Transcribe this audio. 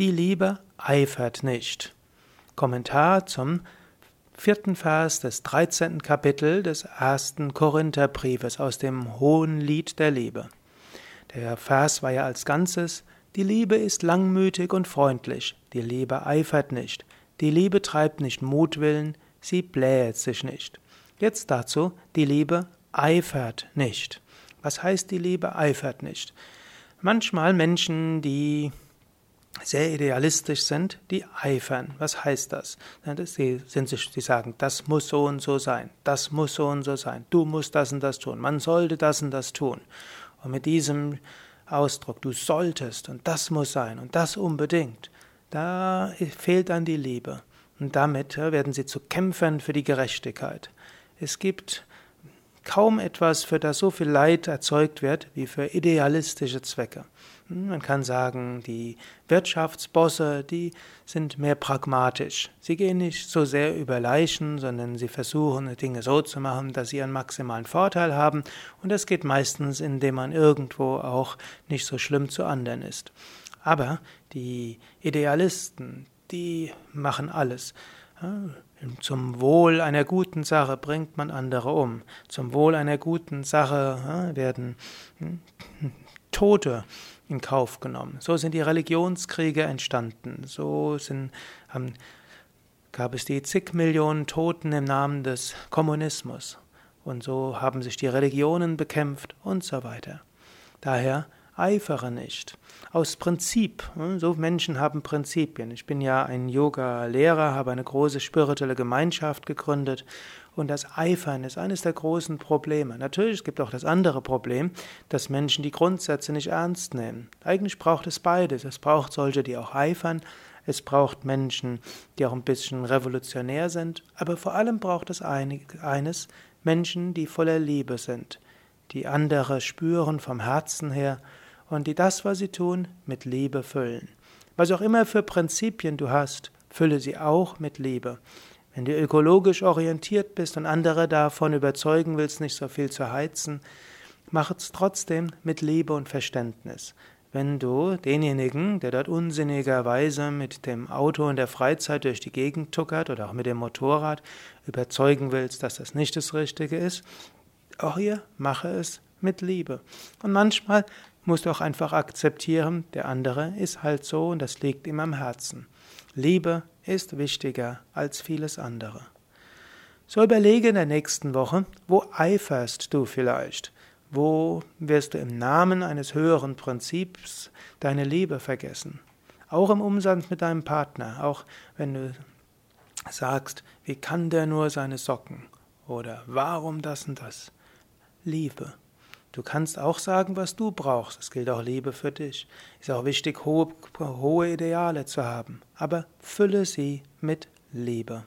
Die Liebe eifert nicht. Kommentar zum vierten Vers des 13. Kapitel des ersten Korintherbriefes aus dem Hohen Lied der Liebe. Der Vers war ja als Ganzes, die Liebe ist langmütig und freundlich, die Liebe eifert nicht, die Liebe treibt nicht Mutwillen, sie bläht sich nicht. Jetzt dazu, die Liebe eifert nicht. Was heißt, die Liebe eifert nicht? Manchmal Menschen, die sehr idealistisch sind, die eifern. Was heißt das? Sie, sind, sie sagen, das muss so und so sein, das muss so und so sein, du musst das und das tun, man sollte das und das tun. Und mit diesem Ausdruck, du solltest und das muss sein und das unbedingt, da fehlt dann die Liebe. Und damit werden sie zu Kämpfern für die Gerechtigkeit. Es gibt kaum etwas, für das so viel Leid erzeugt wird, wie für idealistische Zwecke. Hm, man kann sagen, die Wirtschaftsbosse, die sind mehr pragmatisch. Sie gehen nicht so sehr über Leichen, sondern sie versuchen, Dinge so zu machen, dass sie einen maximalen Vorteil haben. Und das geht meistens, indem man irgendwo auch nicht so schlimm zu anderen ist. Aber die Idealisten, die machen alles. Zum Wohl einer guten Sache bringt man andere um. Zum Wohl einer guten Sache werden hm, Tote in Kauf genommen. So sind die Religionskriege entstanden. So sind, haben, gab es die zig Millionen Toten im Namen des Kommunismus. Und so haben sich die Religionen bekämpft und so weiter. Daher eifere nicht. Aus Prinzip. Hm, so Menschen haben Prinzipien. Ich bin ja ein Yoga-Lehrer, habe eine große spirituelle Gemeinschaft gegründet und das Eifern ist eines der großen Probleme. Natürlich es gibt auch das andere Problem, dass Menschen die Grundsätze nicht ernst nehmen. Eigentlich braucht es beides. Es braucht solche, die auch eifern. Es braucht Menschen, die auch ein bisschen revolutionär sind. Aber vor allem braucht es eines, Menschen, die voller Liebe sind, die andere spüren vom Herzen her und die das, was sie tun, mit Liebe füllen. Was auch immer für Prinzipien du hast, fülle sie auch mit Liebe. Wenn du ökologisch orientiert bist und andere davon überzeugen willst, nicht so viel zu heizen, mach es trotzdem mit Liebe und Verständnis. Wenn du denjenigen, der dort unsinnigerweise mit dem Auto in der Freizeit durch die Gegend tuckert oder auch mit dem Motorrad, überzeugen willst, dass das nicht das Richtige ist, auch hier mache es mit Liebe. Und manchmal musst du auch einfach akzeptieren, der andere ist halt so und das liegt ihm am Herzen. Liebe ist wichtiger als vieles andere. So überlege in der nächsten Woche, wo eiferst du vielleicht? Wo wirst du im Namen eines höheren Prinzips deine Liebe vergessen? Auch im Umsatz mit deinem Partner, auch wenn du sagst, wie kann der nur seine Socken? Oder warum das und das? Liebe. Du kannst auch sagen, was du brauchst. Es gilt auch Liebe für dich. Ist auch wichtig, hohe, hohe Ideale zu haben. Aber fülle sie mit Liebe.